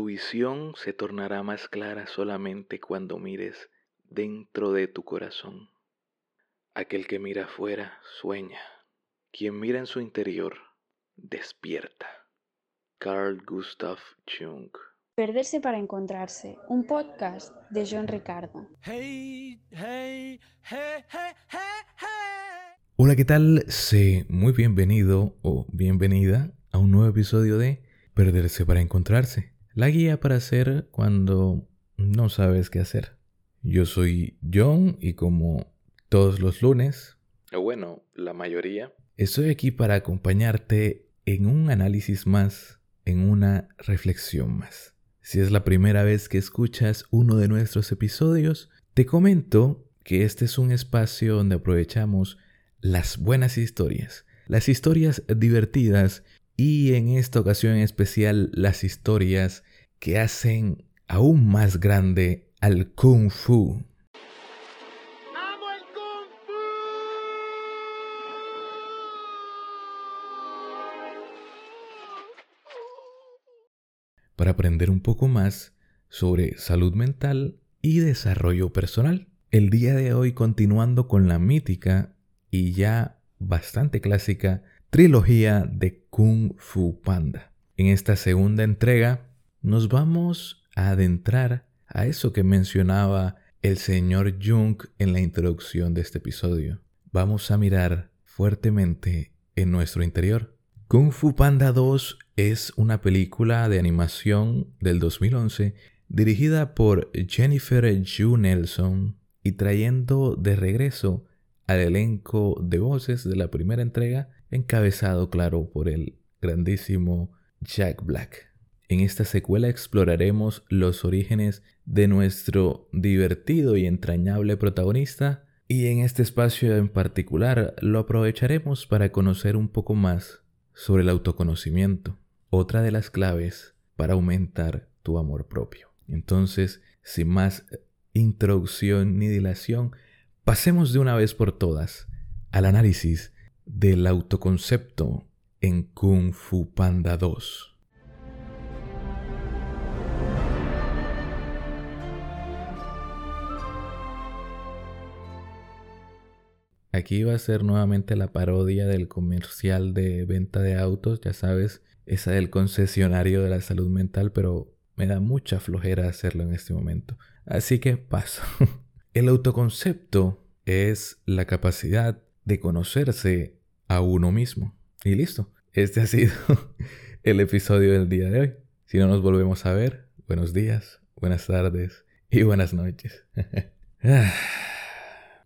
tu visión se tornará más clara solamente cuando mires dentro de tu corazón. Aquel que mira afuera sueña, quien mira en su interior despierta. Carl Gustav Jung Perderse para encontrarse, un podcast de John Ricardo. Hola, ¿qué tal? Sé muy bienvenido o bienvenida a un nuevo episodio de Perderse para encontrarse, la guía para hacer cuando no sabes qué hacer. Yo soy John y como todos los lunes, o bueno, la mayoría, estoy aquí para acompañarte en un análisis más, en una reflexión más. Si es la primera vez que escuchas uno de nuestros episodios, te comento que este es un espacio donde aprovechamos las buenas historias, las historias divertidas y en esta ocasión en especial las historias que hacen aún más grande al kung fu. Para aprender un poco más sobre salud mental y desarrollo personal. El día de hoy continuando con la mítica y ya bastante clásica trilogía de Kung Fu Panda. En esta segunda entrega nos vamos a adentrar a eso que mencionaba el señor Jung en la introducción de este episodio. Vamos a mirar fuertemente en nuestro interior. Kung Fu Panda 2 es una película de animación del 2011 dirigida por Jennifer Ju Nelson y trayendo de regreso al elenco de voces de la primera entrega encabezado, claro, por el grandísimo Jack Black. En esta secuela exploraremos los orígenes de nuestro divertido y entrañable protagonista y en este espacio en particular lo aprovecharemos para conocer un poco más sobre el autoconocimiento, otra de las claves para aumentar tu amor propio. Entonces, sin más introducción ni dilación, pasemos de una vez por todas al análisis del autoconcepto en Kung Fu Panda 2. Aquí va a ser nuevamente la parodia del comercial de venta de autos, ya sabes, esa del concesionario de la salud mental, pero me da mucha flojera hacerlo en este momento. Así que paso. El autoconcepto es la capacidad de conocerse a uno mismo. Y listo. Este ha sido el episodio del día de hoy. Si no nos volvemos a ver, buenos días, buenas tardes y buenas noches. Ah,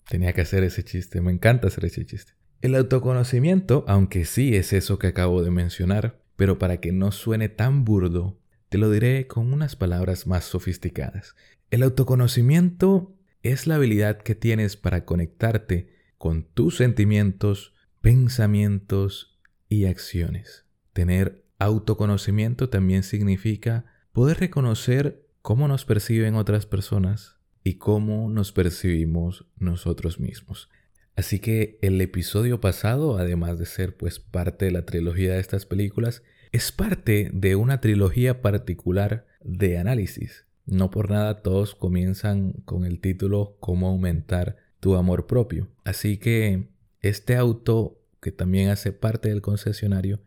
tenía que hacer ese chiste, me encanta hacer ese chiste. El autoconocimiento, aunque sí es eso que acabo de mencionar, pero para que no suene tan burdo, te lo diré con unas palabras más sofisticadas. El autoconocimiento es la habilidad que tienes para conectarte con tus sentimientos, pensamientos y acciones. Tener autoconocimiento también significa poder reconocer cómo nos perciben otras personas y cómo nos percibimos nosotros mismos. Así que el episodio pasado, además de ser pues parte de la trilogía de estas películas, es parte de una trilogía particular de análisis. No por nada todos comienzan con el título Cómo aumentar tu amor propio. Así que este auto, que también hace parte del concesionario,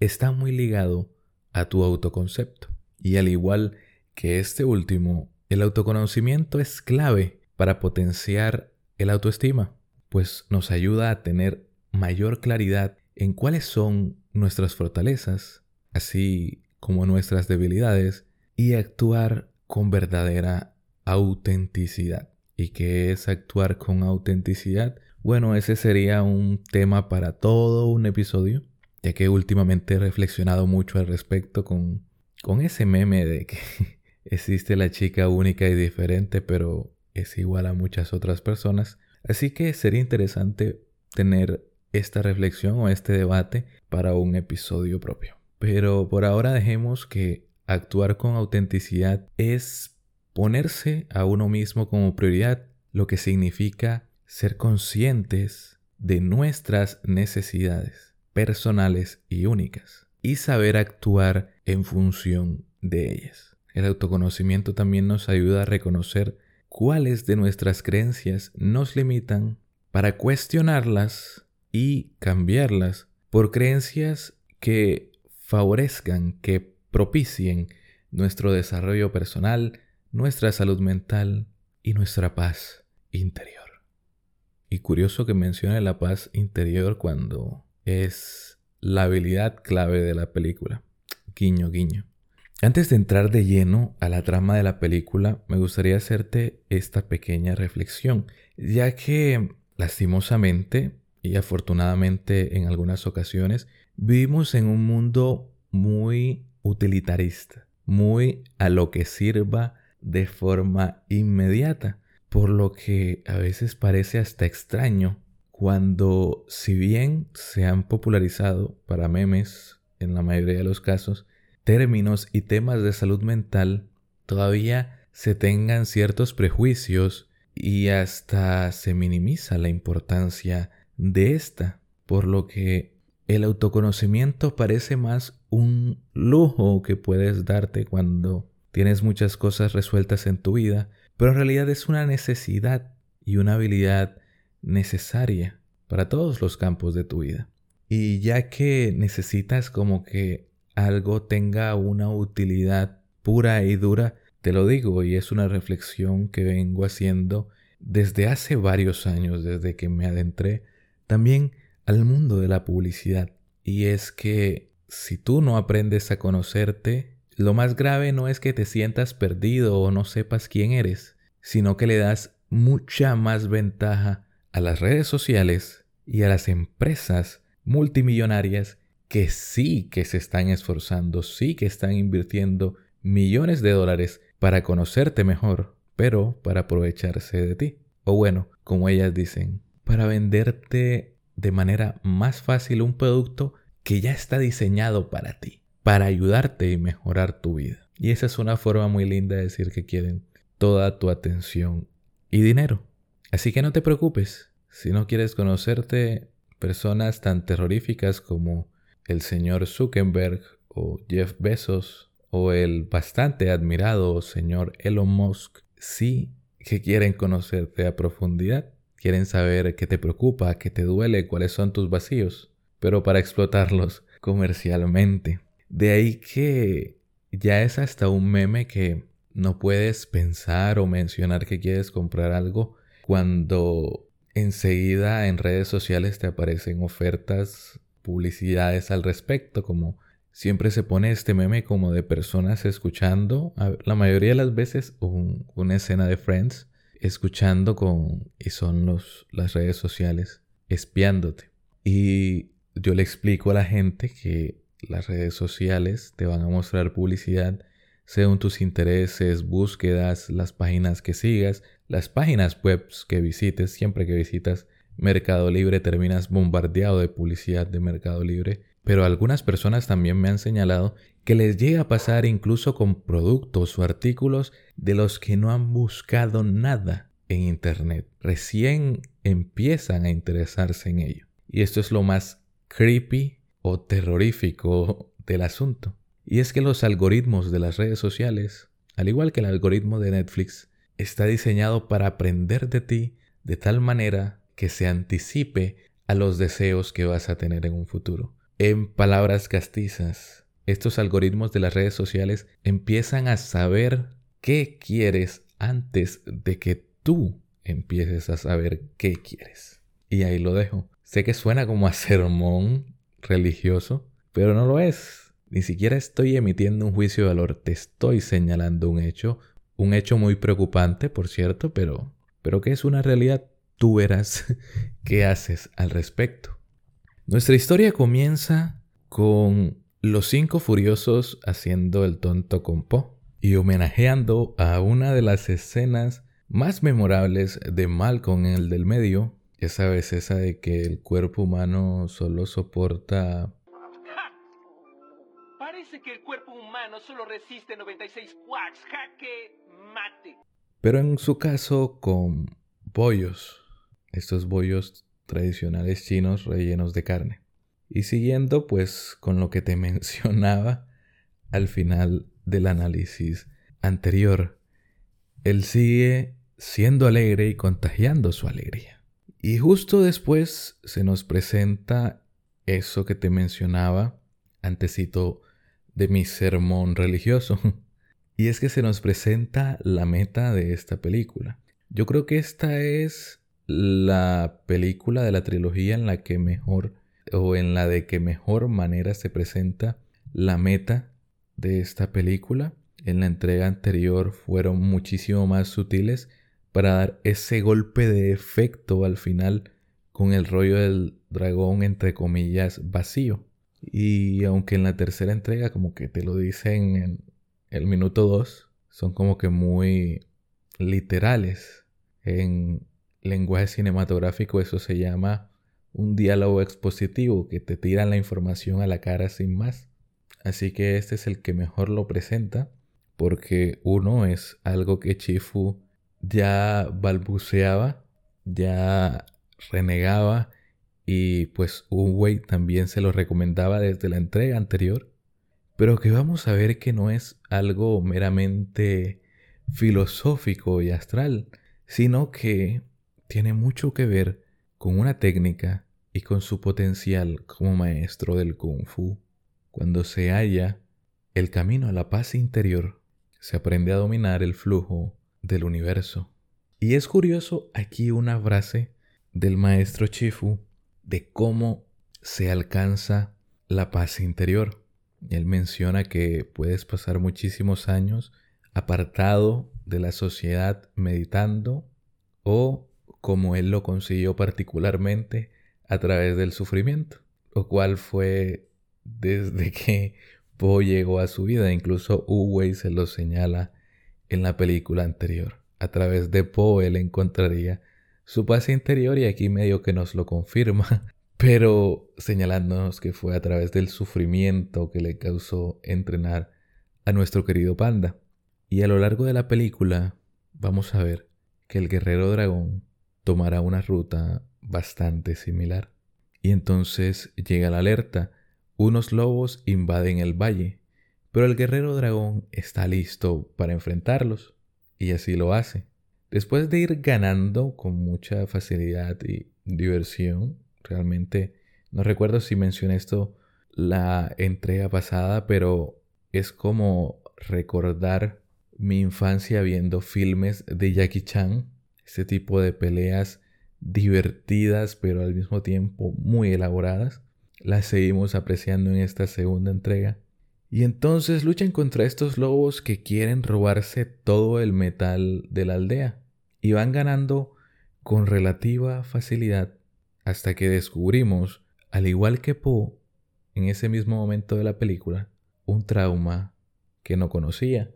está muy ligado a tu autoconcepto. Y al igual que este último, el autoconocimiento es clave para potenciar el autoestima, pues nos ayuda a tener mayor claridad en cuáles son nuestras fortalezas, así como nuestras debilidades, y actuar con verdadera autenticidad. ¿Y qué es actuar con autenticidad? Bueno, ese sería un tema para todo un episodio, ya que últimamente he reflexionado mucho al respecto con, con ese meme de que existe la chica única y diferente, pero es igual a muchas otras personas. Así que sería interesante tener esta reflexión o este debate para un episodio propio. Pero por ahora dejemos que actuar con autenticidad es ponerse a uno mismo como prioridad, lo que significa ser conscientes de nuestras necesidades personales y únicas y saber actuar en función de ellas. El autoconocimiento también nos ayuda a reconocer cuáles de nuestras creencias nos limitan para cuestionarlas y cambiarlas por creencias que favorezcan, que propicien nuestro desarrollo personal, nuestra salud mental y nuestra paz interior. Y curioso que mencione la paz interior cuando es la habilidad clave de la película. Guiño, guiño. Antes de entrar de lleno a la trama de la película, me gustaría hacerte esta pequeña reflexión, ya que lastimosamente y afortunadamente en algunas ocasiones vivimos en un mundo muy utilitarista, muy a lo que sirva de forma inmediata, por lo que a veces parece hasta extraño cuando si bien se han popularizado para memes en la mayoría de los casos términos y temas de salud mental, todavía se tengan ciertos prejuicios y hasta se minimiza la importancia de esta, por lo que el autoconocimiento parece más un lujo que puedes darte cuando tienes muchas cosas resueltas en tu vida, pero en realidad es una necesidad y una habilidad necesaria para todos los campos de tu vida. Y ya que necesitas como que algo tenga una utilidad pura y dura, te lo digo y es una reflexión que vengo haciendo desde hace varios años, desde que me adentré también al mundo de la publicidad. Y es que si tú no aprendes a conocerte, lo más grave no es que te sientas perdido o no sepas quién eres, sino que le das mucha más ventaja a las redes sociales y a las empresas multimillonarias que sí que se están esforzando, sí que están invirtiendo millones de dólares para conocerte mejor, pero para aprovecharse de ti. O bueno, como ellas dicen, para venderte de manera más fácil un producto que ya está diseñado para ti, para ayudarte y mejorar tu vida. Y esa es una forma muy linda de decir que quieren toda tu atención y dinero. Así que no te preocupes, si no quieres conocerte personas tan terroríficas como el señor Zuckerberg o Jeff Bezos o el bastante admirado señor Elon Musk sí que quieren conocerte a profundidad, quieren saber qué te preocupa, qué te duele, cuáles son tus vacíos, pero para explotarlos comercialmente. De ahí que ya es hasta un meme que no puedes pensar o mencionar que quieres comprar algo cuando enseguida en redes sociales te aparecen ofertas publicidades al respecto, como siempre se pone este meme como de personas escuchando, la mayoría de las veces una escena de Friends, escuchando con, y son los, las redes sociales, espiándote. Y yo le explico a la gente que las redes sociales te van a mostrar publicidad según tus intereses, búsquedas, las páginas que sigas, las páginas web que visites, siempre que visitas Mercado Libre terminas bombardeado de publicidad de Mercado Libre, pero algunas personas también me han señalado que les llega a pasar incluso con productos o artículos de los que no han buscado nada en Internet. Recién empiezan a interesarse en ello. Y esto es lo más creepy o terrorífico del asunto. Y es que los algoritmos de las redes sociales, al igual que el algoritmo de Netflix, está diseñado para aprender de ti de tal manera que se anticipe a los deseos que vas a tener en un futuro. En palabras castizas, estos algoritmos de las redes sociales empiezan a saber qué quieres antes de que tú empieces a saber qué quieres. Y ahí lo dejo. Sé que suena como a sermón religioso, pero no lo es. Ni siquiera estoy emitiendo un juicio de valor, te estoy señalando un hecho, un hecho muy preocupante, por cierto, pero pero que es una realidad tú verás qué haces al respecto. Nuestra historia comienza con los cinco furiosos haciendo el tonto con Po y homenajeando a una de las escenas más memorables de Malcolm en el del medio, ya sabes, esa de que el cuerpo humano solo soporta... Parece que el cuerpo humano solo resiste 96 watts, jaque mate. Pero en su caso con pollos estos bollos tradicionales chinos rellenos de carne. Y siguiendo pues con lo que te mencionaba al final del análisis anterior, él sigue siendo alegre y contagiando su alegría. Y justo después se nos presenta eso que te mencionaba antecito de mi sermón religioso. Y es que se nos presenta la meta de esta película. Yo creo que esta es la película de la trilogía en la que mejor o en la de que mejor manera se presenta la meta de esta película. En la entrega anterior fueron muchísimo más sutiles para dar ese golpe de efecto al final con el rollo del dragón entre comillas vacío. Y aunque en la tercera entrega como que te lo dicen en el minuto 2, son como que muy literales. En lenguaje cinematográfico eso se llama un diálogo expositivo que te tira la información a la cara sin más. Así que este es el que mejor lo presenta porque uno es algo que Chifu ya balbuceaba, ya renegaba y pues Uwei también se lo recomendaba desde la entrega anterior, pero que vamos a ver que no es algo meramente filosófico y astral, sino que tiene mucho que ver con una técnica y con su potencial como maestro del kung fu. Cuando se halla el camino a la paz interior, se aprende a dominar el flujo del universo. Y es curioso aquí una frase del maestro Chifu de cómo se alcanza la paz interior. Él menciona que puedes pasar muchísimos años apartado de la sociedad meditando o como él lo consiguió particularmente a través del sufrimiento, lo cual fue desde que Po llegó a su vida, incluso Uwei se lo señala en la película anterior. A través de Po él encontraría su paz interior y aquí medio que nos lo confirma, pero señalándonos que fue a través del sufrimiento que le causó entrenar a nuestro querido panda. Y a lo largo de la película vamos a ver que el guerrero dragón tomará una ruta bastante similar. Y entonces llega la alerta, unos lobos invaden el valle, pero el guerrero dragón está listo para enfrentarlos, y así lo hace. Después de ir ganando con mucha facilidad y diversión, realmente no recuerdo si mencioné esto la entrega pasada, pero es como recordar mi infancia viendo filmes de Jackie Chan, este tipo de peleas divertidas pero al mismo tiempo muy elaboradas. Las seguimos apreciando en esta segunda entrega. Y entonces luchan contra estos lobos que quieren robarse todo el metal de la aldea. Y van ganando con relativa facilidad hasta que descubrimos, al igual que Poe, en ese mismo momento de la película, un trauma que no conocía.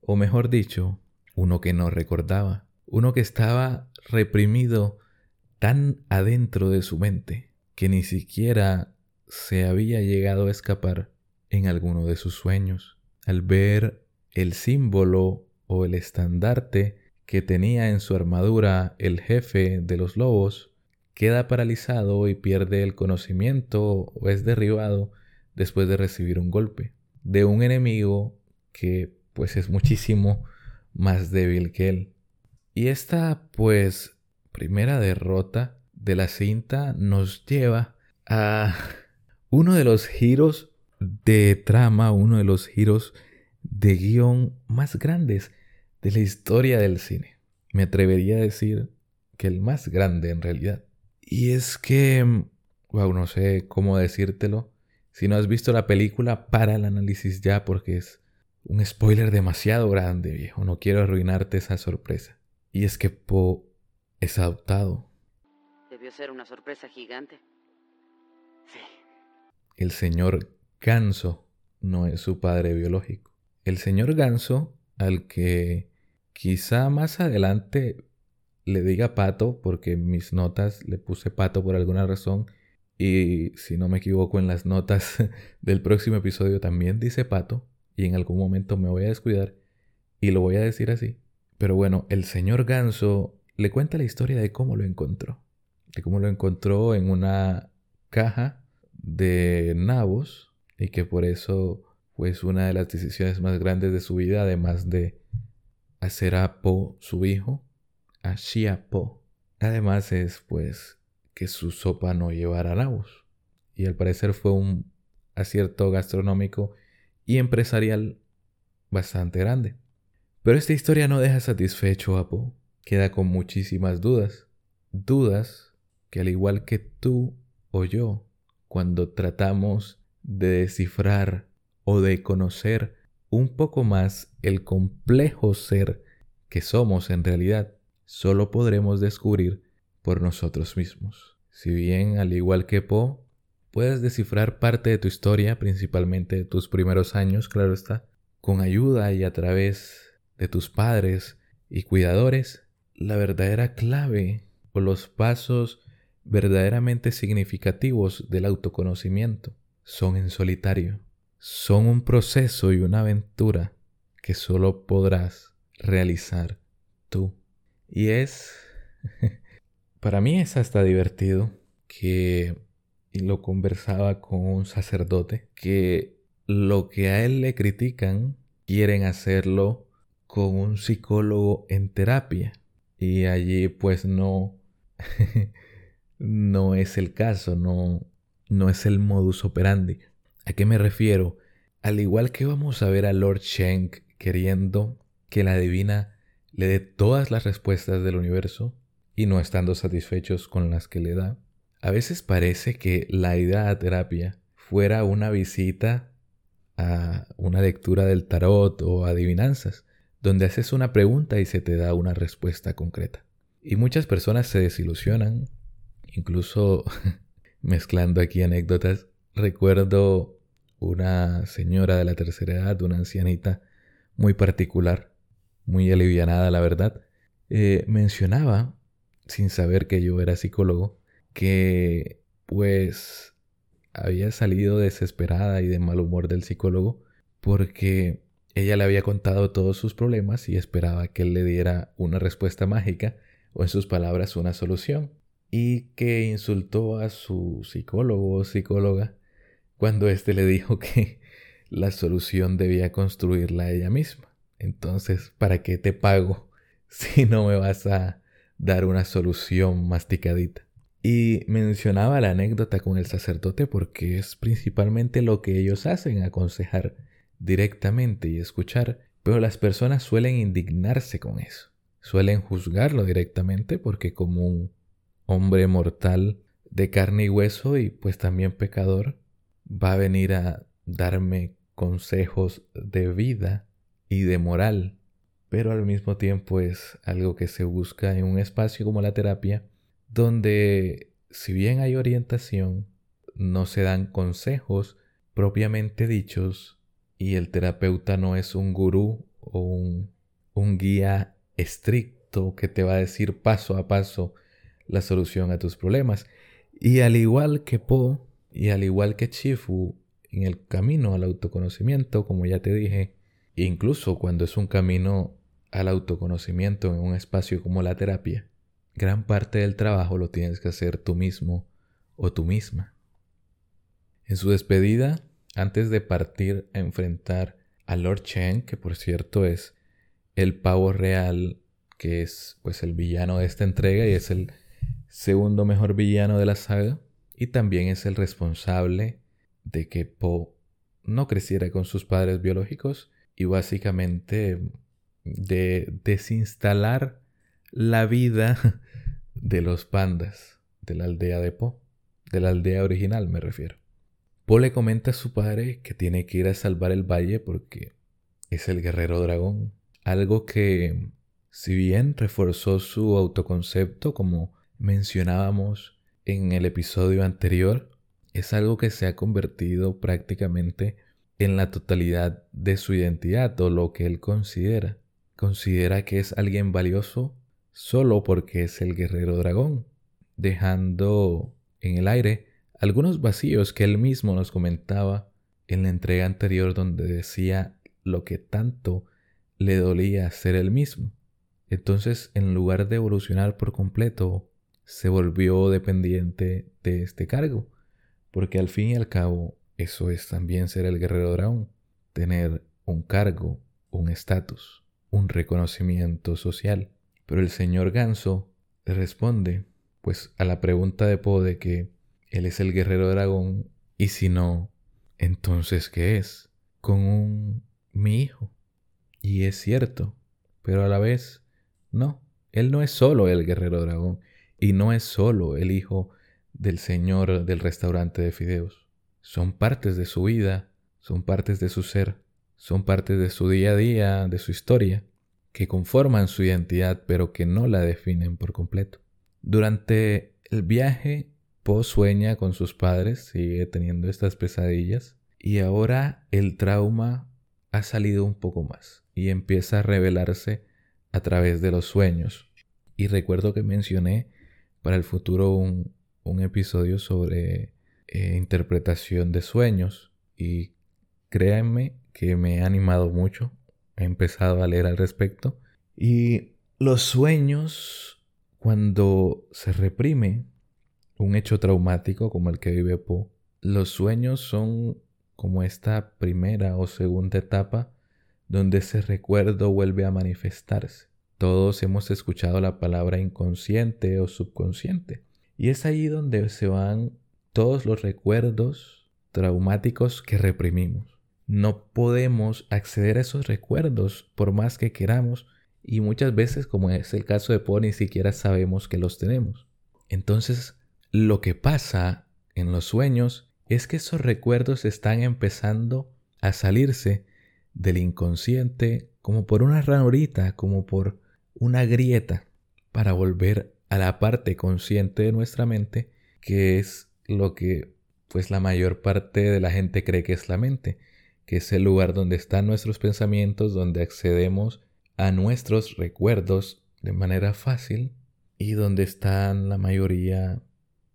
O mejor dicho, uno que no recordaba. Uno que estaba reprimido tan adentro de su mente que ni siquiera se había llegado a escapar en alguno de sus sueños. Al ver el símbolo o el estandarte que tenía en su armadura el jefe de los lobos, queda paralizado y pierde el conocimiento o es derribado después de recibir un golpe de un enemigo que pues es muchísimo más débil que él. Y esta pues primera derrota de la cinta nos lleva a uno de los giros de trama, uno de los giros de guion más grandes de la historia del cine. Me atrevería a decir que el más grande en realidad. Y es que, wow, no sé cómo decírtelo. Si no has visto la película, para el análisis ya porque es un spoiler demasiado grande, viejo. No quiero arruinarte esa sorpresa. Y es que Po es adoptado. Debió ser una sorpresa gigante. Sí. El señor Ganso no es su padre biológico. El señor Ganso, al que quizá más adelante le diga pato, porque en mis notas le puse pato por alguna razón, y si no me equivoco en las notas del próximo episodio también dice pato, y en algún momento me voy a descuidar y lo voy a decir así. Pero bueno, el señor Ganso le cuenta la historia de cómo lo encontró. De cómo lo encontró en una caja de nabos y que por eso pues una de las decisiones más grandes de su vida, además de hacer a Po su hijo, a Shia Po. Además es pues que su sopa no llevara nabos. Y al parecer fue un acierto gastronómico y empresarial bastante grande. Pero esta historia no deja satisfecho a Po. Queda con muchísimas dudas. Dudas que al igual que tú o yo, cuando tratamos de descifrar o de conocer un poco más el complejo ser que somos en realidad, solo podremos descubrir por nosotros mismos. Si bien, al igual que Po, puedes descifrar parte de tu historia, principalmente de tus primeros años, claro está, con ayuda y a través de tus padres y cuidadores, la verdadera clave o los pasos verdaderamente significativos del autoconocimiento son en solitario. Son un proceso y una aventura que solo podrás realizar tú. Y es, para mí es hasta divertido que, y lo conversaba con un sacerdote, que lo que a él le critican, quieren hacerlo con un psicólogo en terapia. Y allí pues no, no es el caso, no, no es el modus operandi. ¿A qué me refiero? Al igual que vamos a ver a Lord Shank queriendo que la divina le dé todas las respuestas del universo y no estando satisfechos con las que le da, a veces parece que la idea a terapia fuera una visita a una lectura del tarot o adivinanzas, donde haces una pregunta y se te da una respuesta concreta. Y muchas personas se desilusionan, incluso mezclando aquí anécdotas, recuerdo una señora de la tercera edad, una ancianita muy particular, muy alivianada, la verdad, eh, mencionaba, sin saber que yo era psicólogo, que pues había salido desesperada y de mal humor del psicólogo porque ella le había contado todos sus problemas y esperaba que él le diera una respuesta mágica o en sus palabras una solución y que insultó a su psicólogo o psicóloga cuando éste le dijo que la solución debía construirla ella misma. Entonces, ¿para qué te pago si no me vas a dar una solución masticadita? Y mencionaba la anécdota con el sacerdote porque es principalmente lo que ellos hacen, aconsejar directamente y escuchar, pero las personas suelen indignarse con eso, suelen juzgarlo directamente porque como un hombre mortal de carne y hueso y pues también pecador, va a venir a darme consejos de vida y de moral, pero al mismo tiempo es algo que se busca en un espacio como la terapia, donde si bien hay orientación, no se dan consejos propiamente dichos y el terapeuta no es un gurú o un, un guía estricto que te va a decir paso a paso la solución a tus problemas. Y al igual que Po, y al igual que Chifu, en el camino al autoconocimiento, como ya te dije, incluso cuando es un camino al autoconocimiento en un espacio como la terapia, gran parte del trabajo lo tienes que hacer tú mismo o tú misma. En su despedida, antes de partir a enfrentar a Lord Chen, que por cierto es el pavo real, que es pues el villano de esta entrega y es el segundo mejor villano de la saga, y también es el responsable de que Po no creciera con sus padres biológicos y básicamente de desinstalar la vida de los pandas de la aldea de Po, de la aldea original me refiero. Po le comenta a su padre que tiene que ir a salvar el valle porque es el guerrero dragón, algo que si bien reforzó su autoconcepto como mencionábamos en el episodio anterior, es algo que se ha convertido prácticamente en la totalidad de su identidad o lo que él considera. Considera que es alguien valioso solo porque es el guerrero dragón, dejando en el aire algunos vacíos que él mismo nos comentaba en la entrega anterior donde decía lo que tanto le dolía ser él mismo. Entonces, en lugar de evolucionar por completo se volvió dependiente de este cargo, porque al fin y al cabo eso es también ser el guerrero dragón. tener un cargo, un estatus, un reconocimiento social. Pero el señor Ganso le responde, pues, a la pregunta de Poe de que él es el guerrero dragón y si no, entonces ¿qué es? Con un mi hijo. Y es cierto, pero a la vez no, él no es solo el guerrero dragón y no es solo el hijo del señor del restaurante de fideos. Son partes de su vida, son partes de su ser, son partes de su día a día, de su historia, que conforman su identidad pero que no la definen por completo. Durante el viaje, Poe sueña con sus padres, sigue teniendo estas pesadillas y ahora el trauma ha salido un poco más y empieza a revelarse a través de los sueños. Y recuerdo que mencioné para el futuro un, episodio sobre eh, interpretación de sueños y créanme que me ha animado mucho. He empezado a leer al respecto. Y los sueños, cuando se reprime un hecho traumático como el que vive Poe, los sueños son como esta primera o segunda etapa donde ese recuerdo vuelve a manifestarse. Todos hemos escuchado la palabra inconsciente o subconsciente. Y es ahí donde se van todos los recuerdos traumáticos que reprimimos. No podemos acceder a esos recuerdos por más que queramos y muchas veces, como es el caso de Poe, ni siquiera sabemos que los tenemos. Entonces, lo que pasa en los sueños es que esos recuerdos están empezando a salirse del inconsciente como por una ranurita, como por una grieta, para volver a la parte consciente de nuestra mente, que es lo que pues la mayor parte de la gente cree que es la mente, que es el lugar donde están nuestros pensamientos, donde accedemos a nuestros recuerdos de manera fácil y donde están la mayoría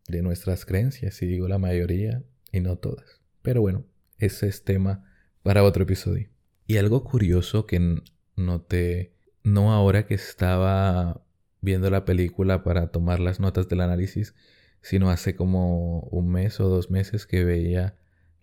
de nuestras creencias, y digo la mayoría, y no todas. Pero bueno, ese es tema para otro episodio. Y algo curioso que noté, no ahora que estaba viendo la película para tomar las notas del análisis, sino hace como un mes o dos meses que veía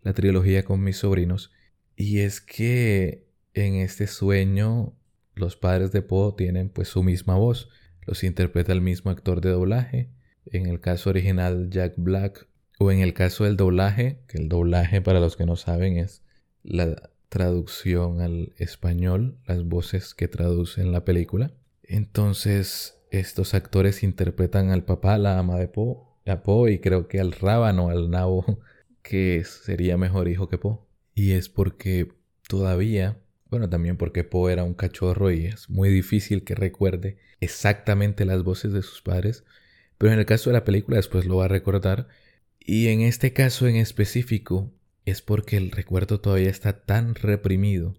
la trilogía con mis sobrinos. Y es que en este sueño los padres de Poe tienen pues su misma voz. Los interpreta el mismo actor de doblaje. En el caso original Jack Black o en el caso del doblaje, que el doblaje para los que no saben es la traducción al español, las voces que traducen la película. Entonces, estos actores interpretan al papá, la ama de Poe y creo que al rábano, al nabo, que sería mejor hijo que Poe. Y es porque todavía, bueno, también porque Poe era un cachorro y es muy difícil que recuerde exactamente las voces de sus padres, pero en el caso de la película después lo va a recordar y en este caso en específico es porque el recuerdo todavía está tan reprimido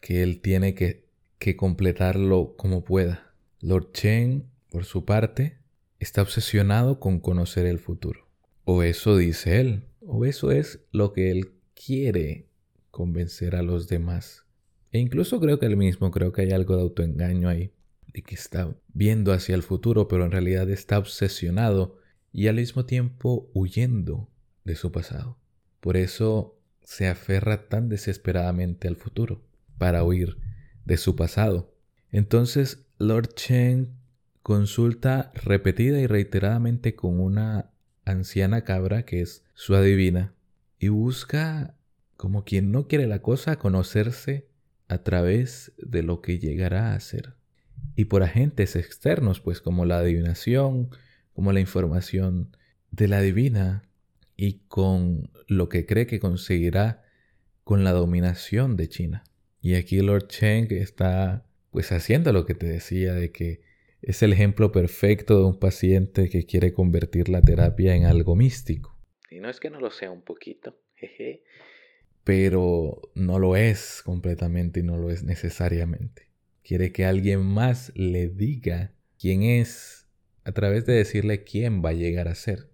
que él tiene que, que completarlo como pueda. Lord Chen, por su parte, está obsesionado con conocer el futuro. O eso dice él, o eso es lo que él quiere convencer a los demás. E incluso creo que él mismo, creo que hay algo de autoengaño ahí, de que está viendo hacia el futuro, pero en realidad está obsesionado y al mismo tiempo huyendo de su pasado. Por eso se aferra tan desesperadamente al futuro, para huir de su pasado. Entonces Lord Chen consulta repetida y reiteradamente con una anciana cabra que es su adivina y busca, como quien no quiere la cosa, conocerse a través de lo que llegará a ser. Y por agentes externos, pues como la adivinación, como la información de la divina y con lo que cree que conseguirá con la dominación de China. Y aquí Lord Cheng está pues haciendo lo que te decía de que es el ejemplo perfecto de un paciente que quiere convertir la terapia en algo místico. Y no es que no lo sea un poquito, jeje, pero no lo es completamente y no lo es necesariamente. Quiere que alguien más le diga quién es a través de decirle quién va a llegar a ser.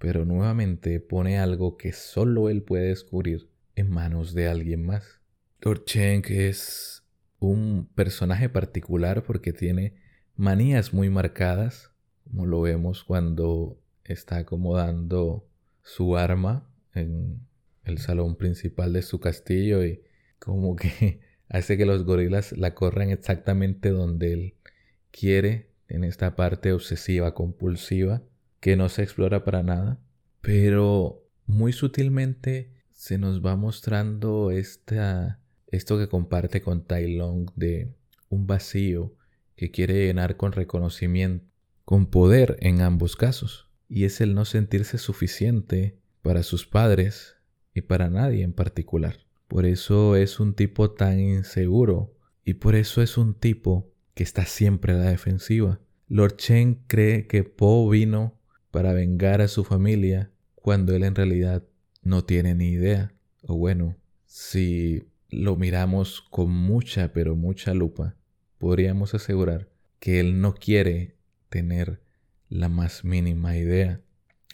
Pero nuevamente pone algo que solo él puede descubrir en manos de alguien más. Lord Cheng es un personaje particular porque tiene manías muy marcadas, como lo vemos cuando está acomodando su arma en el salón principal de su castillo y como que hace que los gorilas la corran exactamente donde él quiere, en esta parte obsesiva, compulsiva, que no se explora para nada, pero muy sutilmente se nos va mostrando esta, esto que comparte con Tai Long de un vacío que quiere llenar con reconocimiento, con poder en ambos casos, y es el no sentirse suficiente para sus padres y para nadie en particular. Por eso es un tipo tan inseguro y por eso es un tipo que está siempre a la defensiva. Lord Chen cree que Po vino para vengar a su familia cuando él en realidad no tiene ni idea. O bueno, si lo miramos con mucha pero mucha lupa, podríamos asegurar que él no quiere tener la más mínima idea.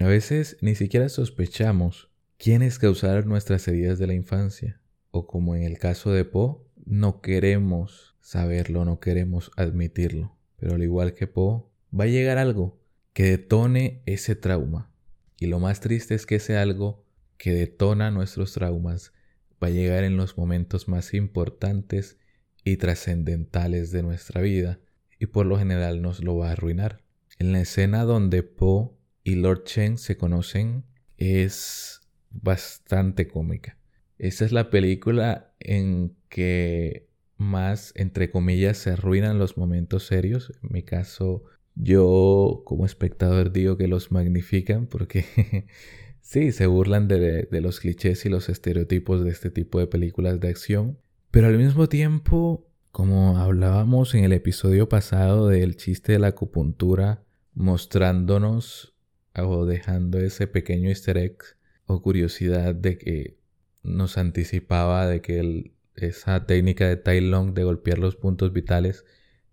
A veces ni siquiera sospechamos quiénes causaron nuestras heridas de la infancia o como en el caso de Poe, no queremos saberlo, no queremos admitirlo. Pero al igual que Poe, va a llegar algo que detone ese trauma. Y lo más triste es que ese algo que detona nuestros traumas va a llegar en los momentos más importantes y trascendentales de nuestra vida y por lo general nos lo va a arruinar. En la escena donde Poe y Lord Chen se conocen es bastante cómica. Esta es la película en que más, entre comillas, se arruinan los momentos serios. En mi caso, yo como espectador digo que los magnifican porque sí, se burlan de, los clichés y los estereotipos de este tipo de películas de acción. Pero al mismo tiempo, como hablábamos en el episodio pasado del chiste de la acupuntura, mostrándonos o dejando ese pequeño easter egg o curiosidad de que nos anticipaba de que esa técnica de Tai Long de golpear los puntos vitales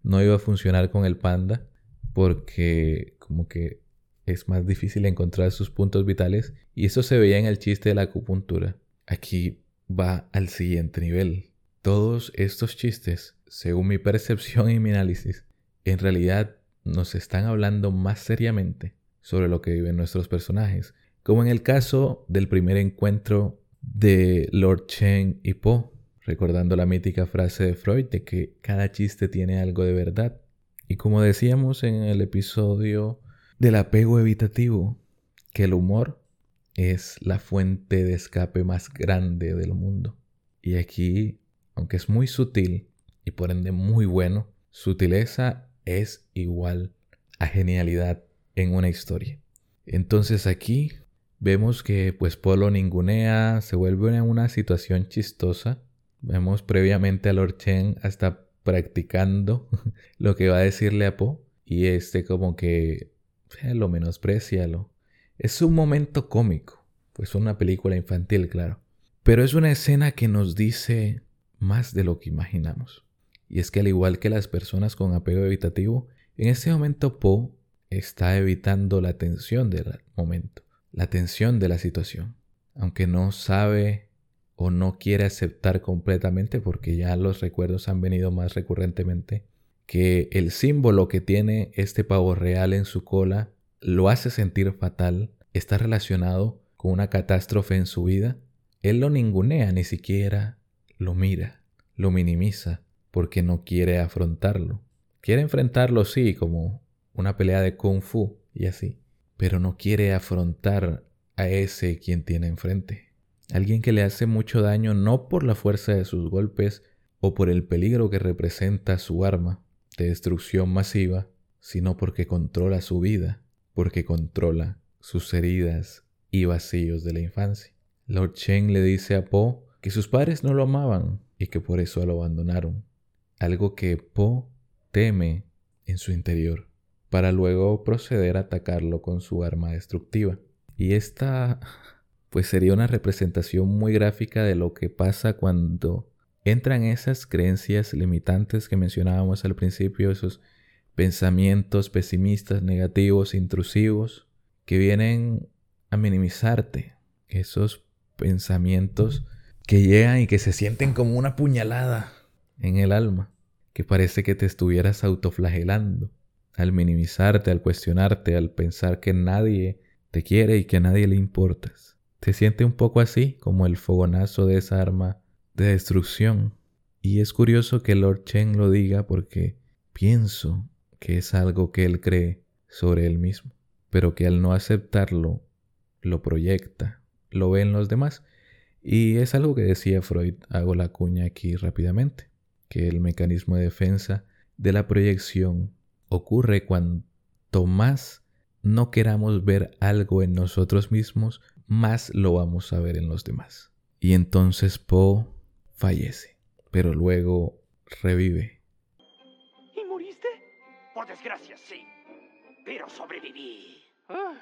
no iba a funcionar con el panda porque como que es más difícil encontrar sus puntos vitales y eso se veía en el chiste de la acupuntura. Aquí va al siguiente nivel. Todos estos chistes, según mi percepción y mi análisis, en realidad nos están hablando más seriamente sobre lo que viven nuestros personajes, como en el caso del primer encuentro de Lord Chen y Poe, recordando la mítica frase de Freud de que cada chiste tiene algo de verdad. Y como decíamos en el episodio del apego evitativo, que el humor es la fuente de escape más grande del mundo. Y aquí, aunque es muy sutil y por ende muy bueno, sutileza es igual a genialidad en una historia. Entonces aquí Vemos que pues Polo ningunea, se vuelve una situación chistosa. Vemos previamente a Lord Chen hasta practicando lo que va a decirle a Po y este como que lo menosprecia. Es un momento cómico, pues una película infantil, claro. Pero es una escena que nos dice más de lo que imaginamos. Y es que al igual que las personas con apego evitativo, en este momento Po está evitando la tensión del momento la tensión de la situación, aunque no sabe o no quiere aceptar completamente porque ya los recuerdos han venido más recurrentemente, que el símbolo que tiene este pavo real en su cola lo hace sentir fatal, está relacionado con una catástrofe en su vida, él lo ningunea, ni siquiera lo mira, lo minimiza, porque no quiere afrontarlo. Quiere enfrentarlo, sí, como una pelea de kung fu y así, pero no quiere afrontar a ese quien tiene enfrente. Alguien que le hace mucho daño no por la fuerza de sus golpes o por el peligro que representa su arma de destrucción masiva, sino porque controla su vida, porque controla sus heridas y vacíos de la infancia. Lord Chen le dice a Po que sus padres no lo amaban y que por eso lo abandonaron, algo que Po teme en su interior para luego proceder a atacarlo con su arma destructiva. Y esta pues sería una representación muy gráfica de lo que pasa cuando entran esas creencias limitantes que mencionábamos al principio, esos pensamientos pesimistas, negativos, intrusivos, que vienen a minimizarte, esos pensamientos que llegan y que se sienten como una puñalada en el alma, que parece que te estuvieras autoflagelando al minimizarte, al cuestionarte, al pensar que nadie te quiere y que a nadie le importas. Te siente un poco así como el fogonazo de esa arma de destrucción. Y es curioso que Lord Chen lo diga porque pienso que es algo que él cree sobre él mismo, pero que al no aceptarlo, lo proyecta, lo ve en los demás. Y es algo que decía Freud, hago la cuña aquí rápidamente, que el mecanismo de defensa de la proyección ocurre cuanto más no queramos ver algo en nosotros mismos, más lo vamos a ver en los demás. Y entonces Poe fallece, pero luego revive. ¿Y muriste? Por desgracia, sí. Pero sobreviví. Ah.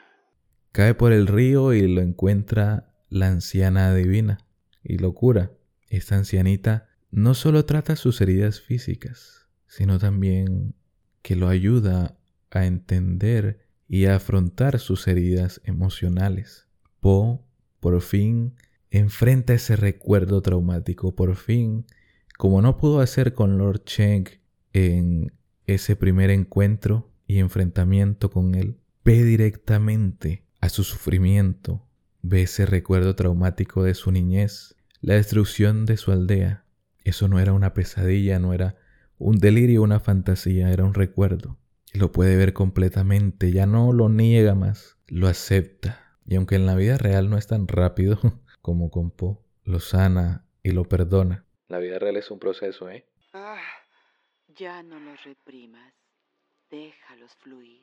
Cae por el río y lo encuentra la anciana divina y lo cura. Esta ancianita no solo trata sus heridas físicas, sino también que lo ayuda a entender y a afrontar sus heridas emocionales. Poe por fin enfrenta ese recuerdo traumático, por fin, como no pudo hacer con Lord Cheng en ese primer encuentro y enfrentamiento con él, ve directamente a su sufrimiento, ve ese recuerdo traumático de su niñez, la destrucción de su aldea. Eso no era una pesadilla, no era un delirio, una fantasía, era un recuerdo. Lo puede ver completamente, ya no lo niega más, lo acepta. Y aunque en la vida real no es tan rápido como con Po, lo sana y lo perdona. La vida real es un proceso, ¿eh? Ah, ya no los reprimas. Déjalos fluir.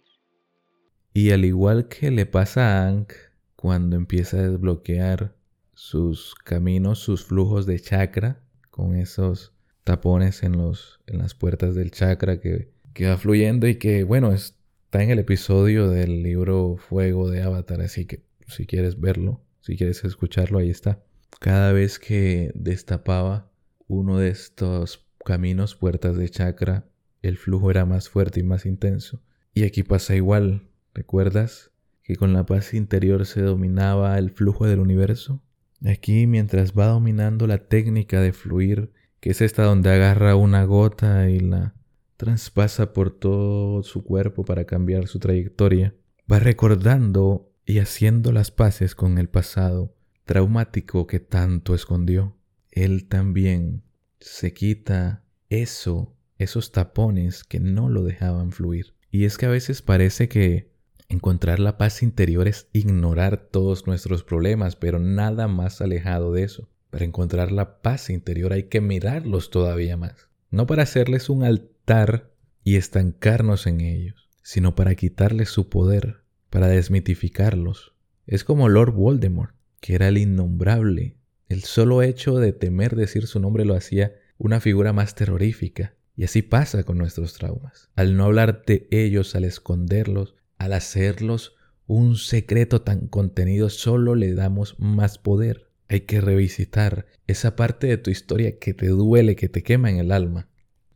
Y al igual que le pasa a Ankh cuando empieza a desbloquear sus caminos, sus flujos de chakra, con esos tapones en, los, en las puertas del chakra que, que va fluyendo y que, bueno, está en el episodio del libro Fuego de Avatar, así que si quieres verlo, si quieres escucharlo, ahí está. Cada vez que destapaba uno de estos caminos, puertas de chakra, el flujo era más fuerte y más intenso. Y aquí pasa igual, ¿recuerdas? Que con la paz interior se dominaba el flujo del universo. Aquí, mientras va dominando la técnica de fluir, que es esta donde agarra una gota y la traspasa por todo su cuerpo para cambiar su trayectoria, va recordando y haciendo las paces con el pasado traumático que tanto escondió. Él también se quita eso, esos tapones que no lo dejaban fluir. Y es que a veces parece que encontrar la paz interior es ignorar todos nuestros problemas, pero nada más alejado de eso. Para encontrar la paz interior hay que mirarlos todavía más. No para hacerles un altar y estancarnos en ellos, sino para quitarles su poder, para desmitificarlos. Es como Lord Voldemort, que era el innombrable. El solo hecho de temer decir su nombre lo hacía una figura más terrorífica. Y así pasa con nuestros traumas. Al no hablar de ellos, al esconderlos, al hacerlos un secreto tan contenido, solo le damos más poder. Hay que revisitar esa parte de tu historia que te duele, que te quema en el alma,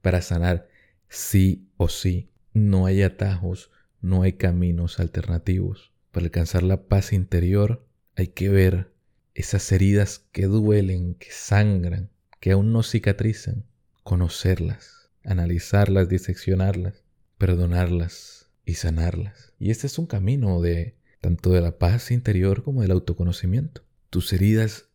para sanar sí o sí. No hay atajos, no hay caminos alternativos. Para alcanzar la paz interior hay que ver esas heridas que duelen, que sangran, que aún no cicatrizan, conocerlas, analizarlas, diseccionarlas, perdonarlas y sanarlas. Y este es un camino de tanto de la paz interior como del autoconocimiento. Tus heridas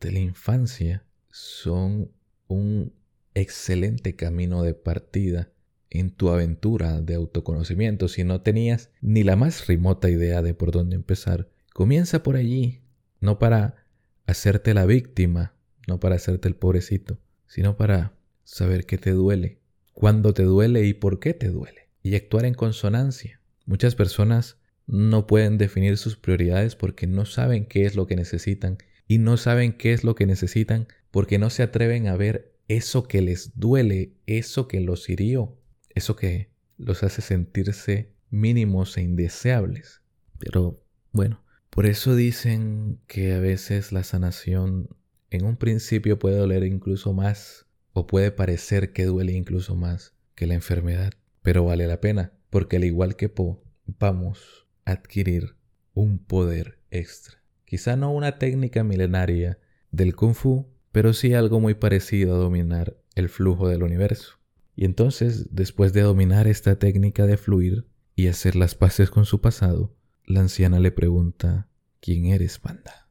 de la infancia son un excelente camino de partida en tu aventura de autoconocimiento. Si no tenías ni la más remota idea de por dónde empezar, comienza por allí, no para hacerte la víctima, no para hacerte el pobrecito, sino para saber qué te duele, cuándo te duele y por qué te duele, y actuar en consonancia. Muchas personas no pueden definir sus prioridades porque no saben qué es lo que necesitan y no saben qué es lo que necesitan porque no se atreven a ver eso que les duele, eso que los hirió, eso que los hace sentirse mínimos e indeseables. Pero bueno, por eso dicen que a veces la sanación en un principio puede doler incluso más o puede parecer que duele incluso más que la enfermedad, pero vale la pena porque al igual que Po, vamos adquirir un poder extra. Quizá no una técnica milenaria del kung fu, pero sí algo muy parecido a dominar el flujo del universo. Y entonces, después de dominar esta técnica de fluir y hacer las paces con su pasado, la anciana le pregunta, ¿quién eres, panda?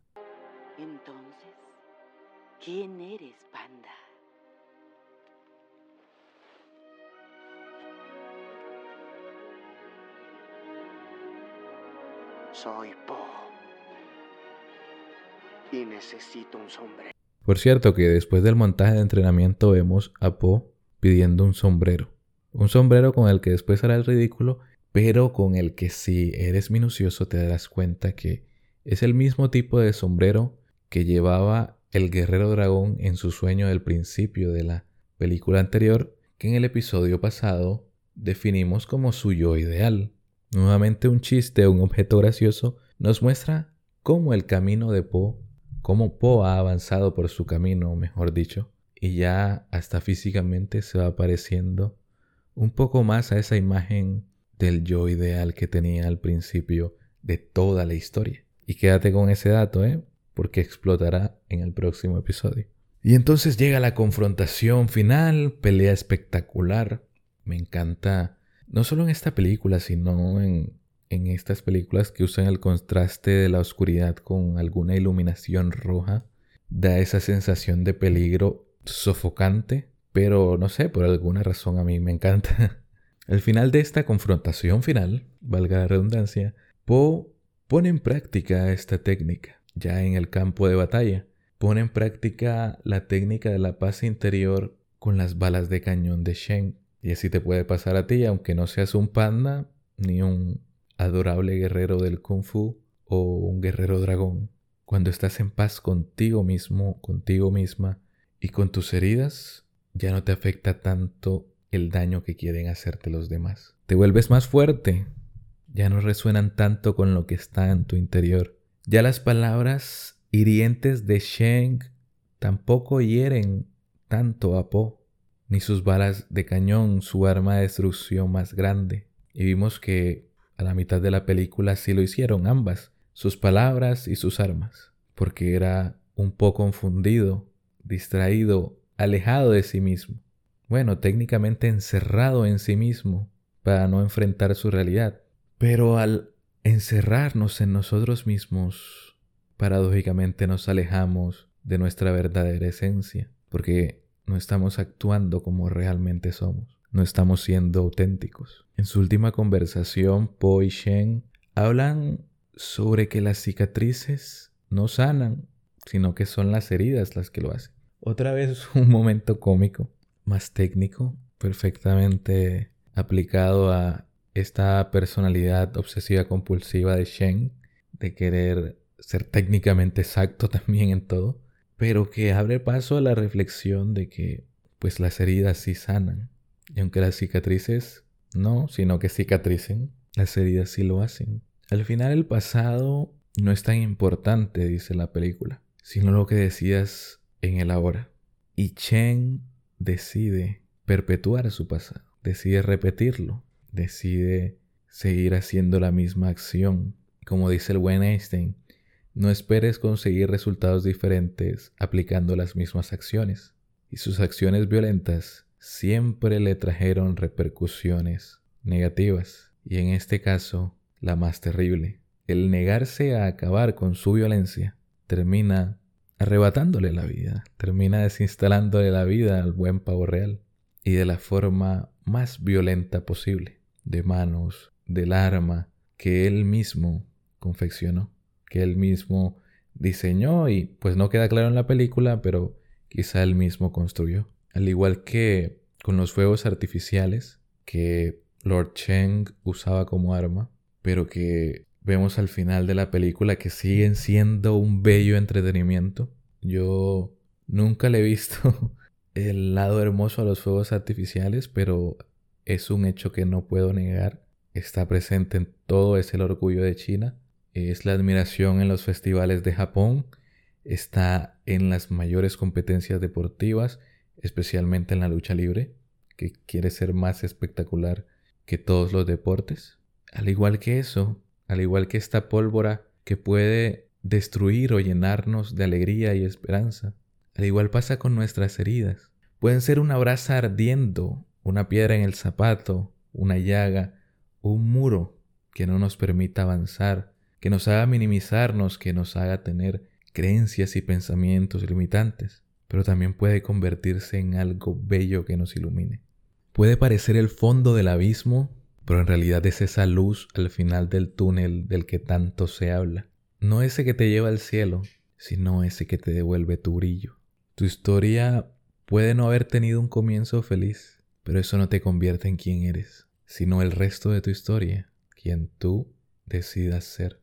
Entonces, ¿quién eres, panda? Soy Po. Y necesito un sombrero. Por cierto que después del montaje de entrenamiento vemos a Po pidiendo un sombrero. Un sombrero con el que después hará el ridículo, pero con el que si eres minucioso te darás cuenta que es el mismo tipo de sombrero que llevaba el guerrero dragón en su sueño del principio de la película anterior, que en el episodio pasado definimos como su yo ideal. Nuevamente un chiste, un objeto gracioso, nos muestra cómo el camino de Po, cómo Po ha avanzado por su camino, mejor dicho, y ya hasta físicamente se va pareciendo un poco más a esa imagen del yo ideal que tenía al principio de toda la historia. Y quédate con ese dato, ¿eh? Porque explotará en el próximo episodio. Y entonces llega la confrontación final, pelea espectacular. Me encanta, no solo en esta película, sino en, en estas películas que usan el contraste de la oscuridad con alguna iluminación roja. Da esa sensación de peligro sofocante, pero no sé, por alguna razón a mí me encanta. Al final de esta confrontación final, valga la redundancia, Poe pone en práctica esta técnica ya en el campo de batalla. Pone en práctica la técnica de la paz interior con las balas de cañón de Shen. Y así te puede pasar a ti, aunque no seas un panda ni un adorable guerrero del kung fu o un guerrero dragón. Cuando estás en paz contigo mismo, contigo misma y con tus heridas, ya no te afecta tanto el daño que quieren hacerte los demás. Te vuelves más fuerte, ya no resuenan tanto con lo que está en tu interior. Ya las palabras hirientes de Sheng tampoco hieren tanto a Po, ni sus balas de cañón, su arma de destrucción más grande. Y vimos que a la mitad de la película sí lo hicieron ambas, sus palabras y sus armas, porque era un poco confundido, distraído, alejado de sí mismo. Bueno, técnicamente encerrado en sí mismo para no enfrentar su realidad. Pero al encerrarnos en nosotros mismos, paradójicamente nos alejamos de nuestra verdadera esencia, porque no estamos actuando como realmente somos, no estamos siendo auténticos. En su última conversación, Po y Shen hablan sobre que las cicatrices no sanan, sino que son las heridas las que lo hacen. Otra vez un momento cómico, más técnico, perfectamente aplicado a esta personalidad obsesiva compulsiva de Shen, de querer ser técnicamente exacto también en todo, pero que abre paso a la reflexión de que pues las heridas sí sanan, y aunque las cicatrices no, sino que cicatricen, las heridas sí lo hacen. Al final el pasado no es tan importante, dice la película, sino lo que decías en el ahora. Y Chen decide perpetuar su pasado, decide repetirlo, decide seguir haciendo la misma acción. Como dice el buen Einstein, no esperes conseguir resultados diferentes aplicando las mismas acciones. Y sus acciones violentas siempre le trajeron repercusiones negativas. Y en este caso, la más terrible. El negarse a acabar con su violencia termina arrebatándole la vida, termina desinstalándole la vida al buen pavo real. Y de la forma más violenta posible. De manos del arma que él mismo confeccionó, que él mismo diseñó. Y pues no queda claro en la película, pero quizá él mismo construyó. Al igual que con los fuegos artificiales que Lord Cheng usaba como arma, pero que vemos al final de la película que siguen siendo un bello entretenimiento. Yo nunca le he visto el lado hermoso a los fuegos artificiales, pero es un hecho que no puedo negar. Está presente en todo, es el orgullo de China, es la admiración en los festivales de Japón, está en las mayores competencias deportivas, especialmente en la lucha libre, que quiere ser más espectacular que todos los deportes. Al igual que eso, al igual que esta pólvora que puede destruir o llenarnos de alegría y esperanza, al igual pasa con nuestras heridas. Pueden ser una brasa ardiendo una piedra en el zapato, una llaga, un muro que no nos permita avanzar, que nos haga minimizarnos, que nos haga tener creencias y pensamientos limitantes, pero también puede convertirse en algo bello que nos ilumine. Puede parecer el fondo del abismo, pero en realidad es esa luz al final del túnel del que tanto se habla. No ese que te lleva al cielo, sino ese que te devuelve tu brillo. Tu historia puede no haber tenido un comienzo feliz, pero eso no te convierte en quien eres, sino el resto de tu historia, quien tú decidas ser.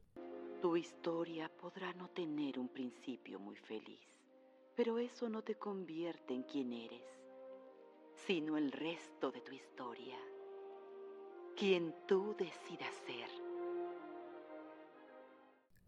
Tu historia podrá no tener un principio muy feliz, pero eso no te convierte en quien eres, sino el resto de tu historia, quien tú decidas ser.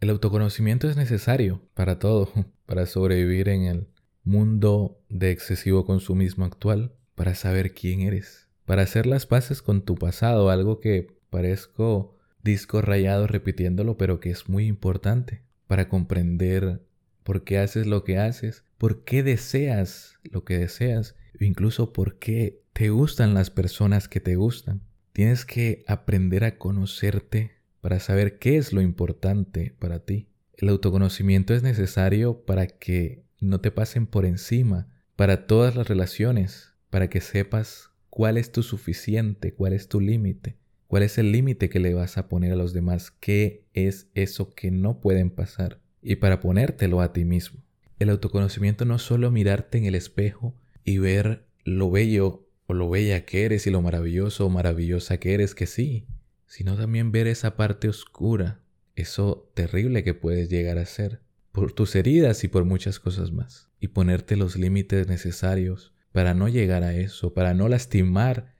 El autoconocimiento es necesario para todo, para sobrevivir en el mundo de excesivo consumismo actual, para saber quién eres, para hacer las paces con tu pasado, algo que parezco disco rayado repitiéndolo, pero que es muy importante, para comprender por qué haces lo que haces, por qué deseas lo que deseas, incluso por qué te gustan las personas que te gustan. Tienes que aprender a conocerte para saber qué es lo importante para ti. El autoconocimiento es necesario para que no te pasen por encima, para todas las relaciones, para que sepas cuál es tu suficiente, cuál es tu límite, cuál es el límite que le vas a poner a los demás, qué es eso que no pueden pasar, y para ponértelo a ti mismo. El autoconocimiento no es solo mirarte en el espejo y ver lo bello o lo bella que eres y lo maravilloso o maravillosa que eres, que sí, sino también ver esa parte oscura, eso terrible que puedes llegar a ser, por tus heridas y por muchas cosas más, y ponerte los límites necesarios para no llegar a eso, para no lastimar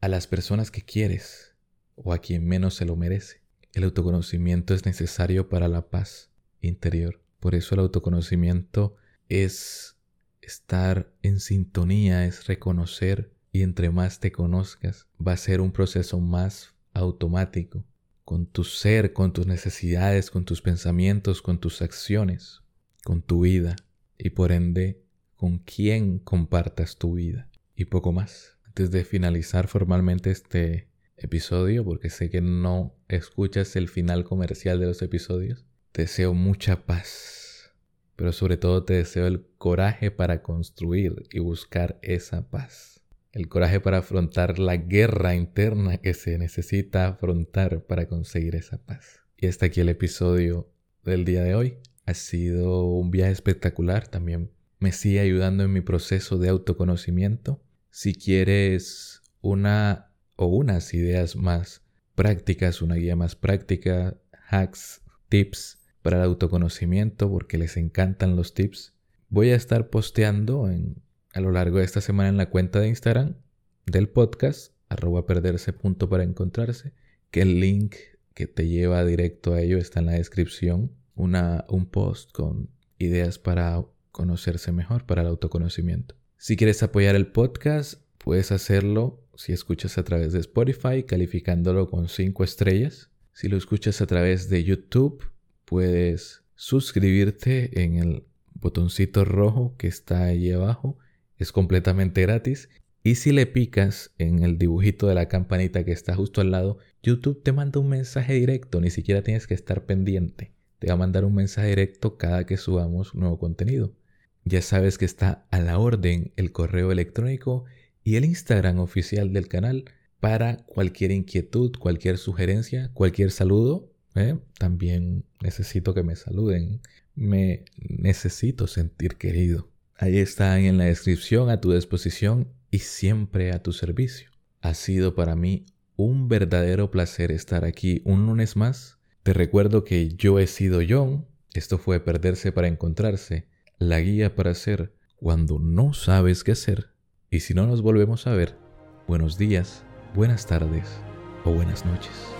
a las personas que quieres o a quien menos se lo merece. El autoconocimiento es necesario para la paz interior. Por eso el autoconocimiento es estar en sintonía, es reconocer y entre más te conozcas va a ser un proceso más automático, con tu ser, con tus necesidades, con tus pensamientos, con tus acciones, con tu vida. Y por ende con quién compartas tu vida. Y poco más. Antes de finalizar formalmente este episodio, porque sé que no escuchas el final comercial de los episodios, te deseo mucha paz, pero sobre todo te deseo el coraje para construir y buscar esa paz el coraje para afrontar la guerra interna que se necesita afrontar para conseguir esa paz. Y hasta aquí el episodio del día de hoy. Ha sido un viaje espectacular, también me sigue ayudando en mi proceso de autoconocimiento. Si quieres una o unas ideas más prácticas, una guía más práctica, hacks, tips para el autoconocimiento, porque les encantan los tips, voy a estar posteando en a lo largo de esta semana en la cuenta de Instagram del podcast, arroba perderse punto para encontrarse, que el link que te lleva directo a ello está en la descripción, una, un post con ideas para conocerse mejor, para el autoconocimiento. Si quieres apoyar el podcast, puedes hacerlo si escuchas a través de Spotify, calificándolo con 5 estrellas. Si lo escuchas a través de YouTube, puedes suscribirte en el botoncito rojo que está ahí abajo es completamente gratis. Y si le picas en el dibujito de la campanita que está justo al lado, YouTube te manda un mensaje directo, ni siquiera tienes que estar pendiente. Te va a mandar un mensaje directo cada que subamos nuevo contenido. Ya sabes que está a la orden el correo electrónico y el Instagram oficial del canal para cualquier inquietud, cualquier sugerencia, cualquier saludo. ¿eh? También necesito que me saluden. Me necesito sentir querido. Ahí están en la descripción a tu disposición y siempre a tu servicio. Ha sido para mí un verdadero placer estar aquí un lunes más. Te recuerdo que yo he sido John. Esto fue Perderse para Encontrarse, la guía para hacer cuando no sabes qué hacer. Y si no nos volvemos a ver, buenos días, buenas tardes o buenas noches.